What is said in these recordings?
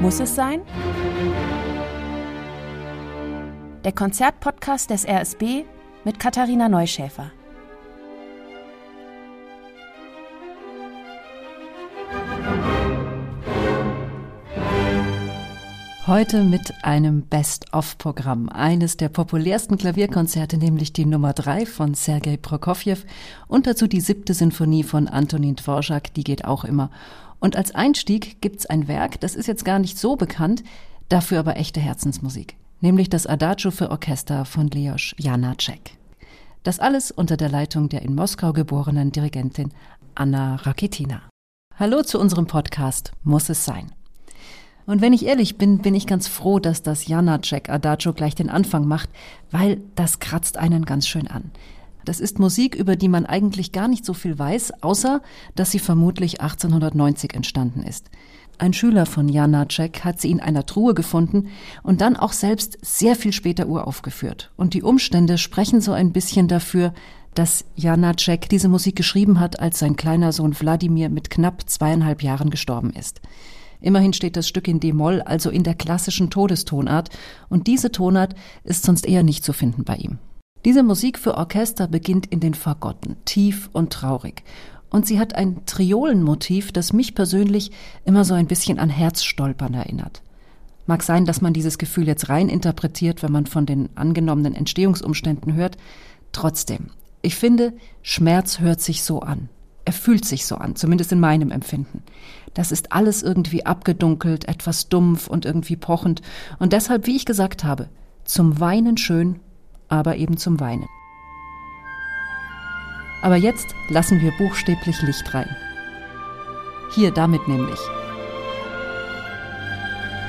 Muss es sein? Der Konzertpodcast des RSB mit Katharina Neuschäfer. Heute mit einem Best-of-Programm. Eines der populärsten Klavierkonzerte, nämlich die Nummer 3 von Sergei Prokofjew und dazu die siebte Sinfonie von Antonin Dvorak, die geht auch immer. Und als Einstieg gibt's ein Werk, das ist jetzt gar nicht so bekannt, dafür aber echte Herzensmusik. Nämlich das Adagio für Orchester von Leos Janacek. Das alles unter der Leitung der in Moskau geborenen Dirigentin Anna Rakitina. Hallo zu unserem Podcast Muss es sein. Und wenn ich ehrlich bin, bin ich ganz froh, dass das Janacek Adagio gleich den Anfang macht, weil das kratzt einen ganz schön an. Das ist Musik, über die man eigentlich gar nicht so viel weiß, außer dass sie vermutlich 1890 entstanden ist. Ein Schüler von Janacek hat sie in einer Truhe gefunden und dann auch selbst sehr viel später uraufgeführt. Und die Umstände sprechen so ein bisschen dafür, dass Janacek diese Musik geschrieben hat, als sein kleiner Sohn Wladimir mit knapp zweieinhalb Jahren gestorben ist. Immerhin steht das Stück in D-Moll, also in der klassischen Todestonart, und diese Tonart ist sonst eher nicht zu finden bei ihm. Diese Musik für Orchester beginnt in den Fagotten, tief und traurig. Und sie hat ein Triolenmotiv, das mich persönlich immer so ein bisschen an Herzstolpern erinnert. Mag sein, dass man dieses Gefühl jetzt rein interpretiert, wenn man von den angenommenen Entstehungsumständen hört. Trotzdem, ich finde, Schmerz hört sich so an. Er fühlt sich so an, zumindest in meinem Empfinden. Das ist alles irgendwie abgedunkelt, etwas dumpf und irgendwie pochend. Und deshalb, wie ich gesagt habe, zum Weinen schön, aber eben zum Weinen. Aber jetzt lassen wir buchstäblich Licht rein. Hier damit nämlich.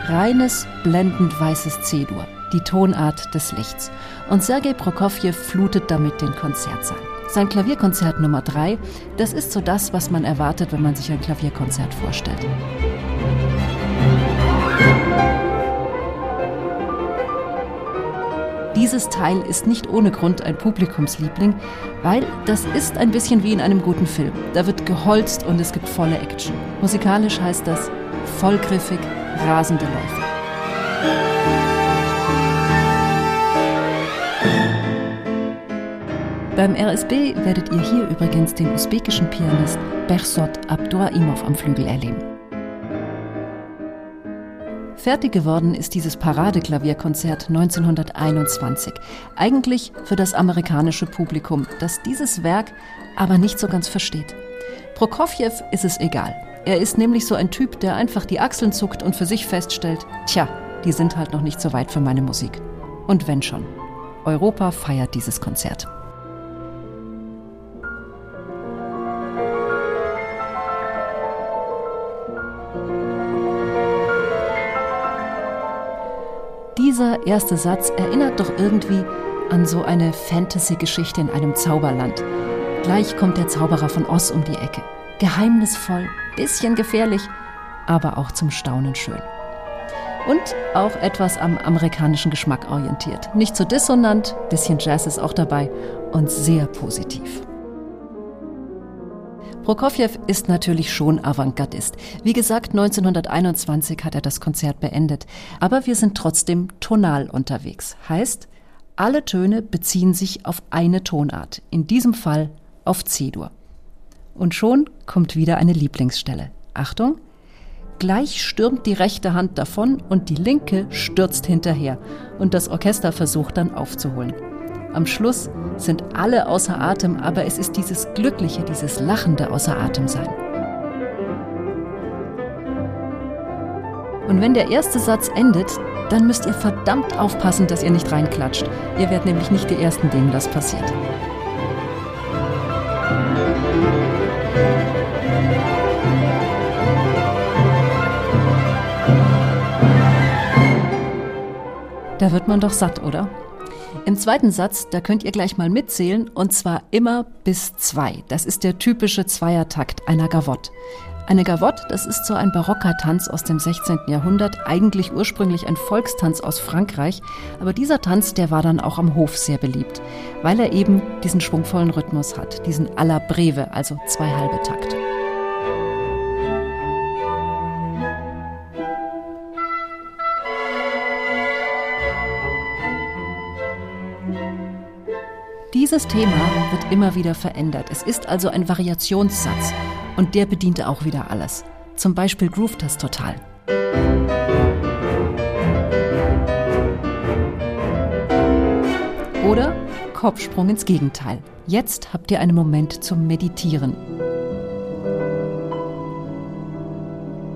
Reines, blendend weißes C-Dur, die Tonart des Lichts. Und Sergei Prokofjew flutet damit den Konzertsaal. Sein Klavierkonzert Nummer 3, das ist so das, was man erwartet, wenn man sich ein Klavierkonzert vorstellt. Dieses Teil ist nicht ohne Grund ein Publikumsliebling, weil das ist ein bisschen wie in einem guten Film. Da wird geholzt und es gibt volle Action. Musikalisch heißt das vollgriffig, rasende Läufe. Beim RSB werdet ihr hier übrigens den usbekischen Pianist Behzod Abduraimov am Flügel erleben. Fertig geworden ist dieses Paradeklavierkonzert 1921. Eigentlich für das amerikanische Publikum, das dieses Werk aber nicht so ganz versteht. Prokofjew ist es egal. Er ist nämlich so ein Typ, der einfach die Achseln zuckt und für sich feststellt, tja, die sind halt noch nicht so weit für meine Musik. Und wenn schon. Europa feiert dieses Konzert. Dieser erste Satz erinnert doch irgendwie an so eine Fantasy-Geschichte in einem Zauberland. Gleich kommt der Zauberer von Oz um die Ecke. Geheimnisvoll, bisschen gefährlich, aber auch zum Staunen schön. Und auch etwas am amerikanischen Geschmack orientiert. Nicht so dissonant, bisschen Jazz ist auch dabei und sehr positiv. Prokofjew ist natürlich schon Avantgardist. Wie gesagt, 1921 hat er das Konzert beendet. Aber wir sind trotzdem tonal unterwegs. Heißt, alle Töne beziehen sich auf eine Tonart. In diesem Fall auf C-Dur. Und schon kommt wieder eine Lieblingsstelle. Achtung! Gleich stürmt die rechte Hand davon und die linke stürzt hinterher. Und das Orchester versucht dann aufzuholen. Am Schluss sind alle außer Atem, aber es ist dieses Glückliche, dieses lachende Außer Atem sein. Und wenn der erste Satz endet, dann müsst ihr verdammt aufpassen, dass ihr nicht reinklatscht. Ihr werdet nämlich nicht die Ersten, denen das passiert. Da wird man doch satt, oder? Im zweiten Satz, da könnt ihr gleich mal mitzählen, und zwar immer bis zwei. Das ist der typische Zweiertakt einer Gavotte. Eine Gavotte, das ist so ein barocker Tanz aus dem 16. Jahrhundert, eigentlich ursprünglich ein Volkstanz aus Frankreich, aber dieser Tanz, der war dann auch am Hof sehr beliebt, weil er eben diesen schwungvollen Rhythmus hat, diesen à la breve, also zwei halbe Takte. Dieses Thema wird immer wieder verändert. Es ist also ein Variationssatz und der bedient auch wieder alles. Zum Beispiel groovt das total. Oder Kopfsprung ins Gegenteil. Jetzt habt ihr einen Moment zum Meditieren.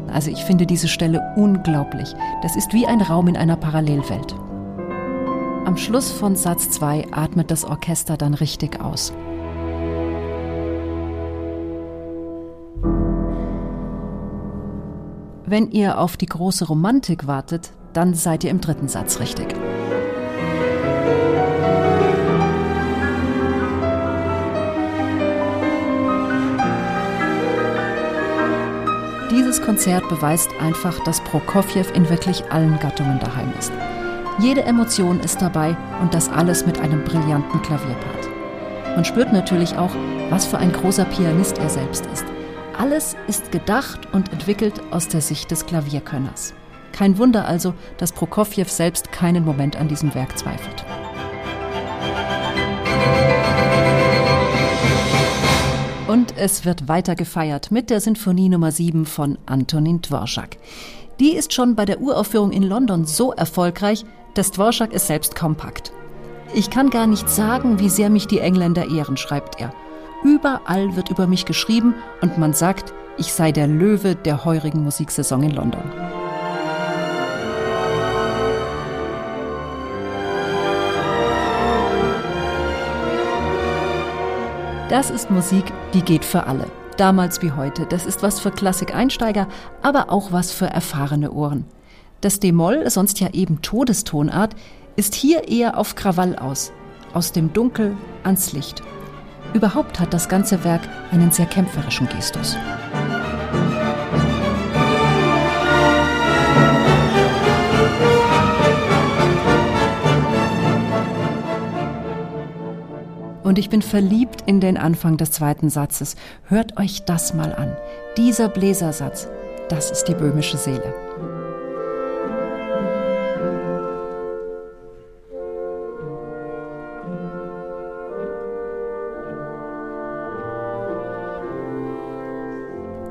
Also ich finde diese Stelle unglaublich. Das ist wie ein Raum in einer Parallelwelt. Am Schluss von Satz 2 atmet das Orchester dann richtig aus. Wenn ihr auf die große Romantik wartet, dann seid ihr im dritten Satz richtig. Dieses Konzert beweist einfach, dass Prokofjew in wirklich allen Gattungen daheim ist. Jede Emotion ist dabei und das alles mit einem brillanten Klavierpart. Man spürt natürlich auch, was für ein großer Pianist er selbst ist. Alles ist gedacht und entwickelt aus der Sicht des Klavierkönners. Kein Wunder also, dass Prokofjew selbst keinen Moment an diesem Werk zweifelt. Und es wird weiter gefeiert mit der Sinfonie Nummer 7 von Antonin Dvorak. Die ist schon bei der Uraufführung in London so erfolgreich, dass Dvorak es selbst kaum packt. Ich kann gar nicht sagen, wie sehr mich die Engländer ehren, schreibt er. Überall wird über mich geschrieben und man sagt, ich sei der Löwe der heurigen Musiksaison in London. Das ist Musik, die geht für alle. Damals wie heute. Das ist was für Klassikeinsteiger, aber auch was für erfahrene Ohren. Das D-Moll, sonst ja eben Todestonart, ist hier eher auf Krawall aus. Aus dem Dunkel ans Licht. Überhaupt hat das ganze Werk einen sehr kämpferischen Gestus. Und ich bin verliebt in den Anfang des zweiten Satzes. Hört euch das mal an. Dieser Bläsersatz, das ist die böhmische Seele.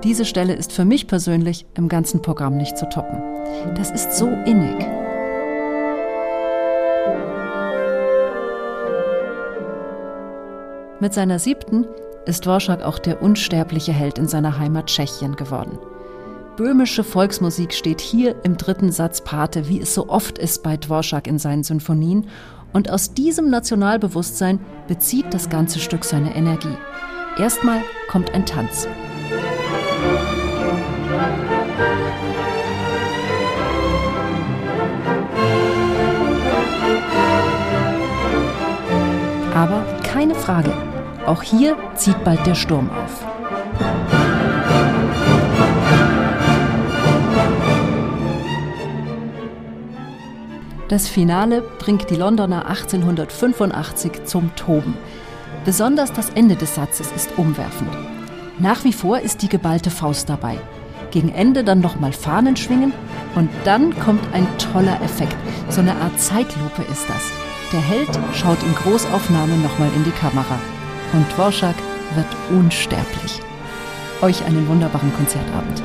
Diese Stelle ist für mich persönlich im ganzen Programm nicht zu toppen. Das ist so innig. Mit seiner siebten ist Dvorak auch der unsterbliche Held in seiner Heimat Tschechien geworden. Böhmische Volksmusik steht hier im dritten Satz Pate, wie es so oft ist bei Dvorak in seinen Sinfonien, und aus diesem Nationalbewusstsein bezieht das ganze Stück seine Energie. Erstmal kommt ein Tanz. Aber keine Frage, auch hier zieht bald der Sturm auf. Das Finale bringt die Londoner 1885 zum Toben. Besonders das Ende des Satzes ist umwerfend. Nach wie vor ist die geballte Faust dabei. Gegen Ende dann nochmal Fahnen schwingen und dann kommt ein toller Effekt. So eine Art Zeitlupe ist das. Der Held schaut in Großaufnahme nochmal in die Kamera und Dvorak wird unsterblich. Euch einen wunderbaren Konzertabend.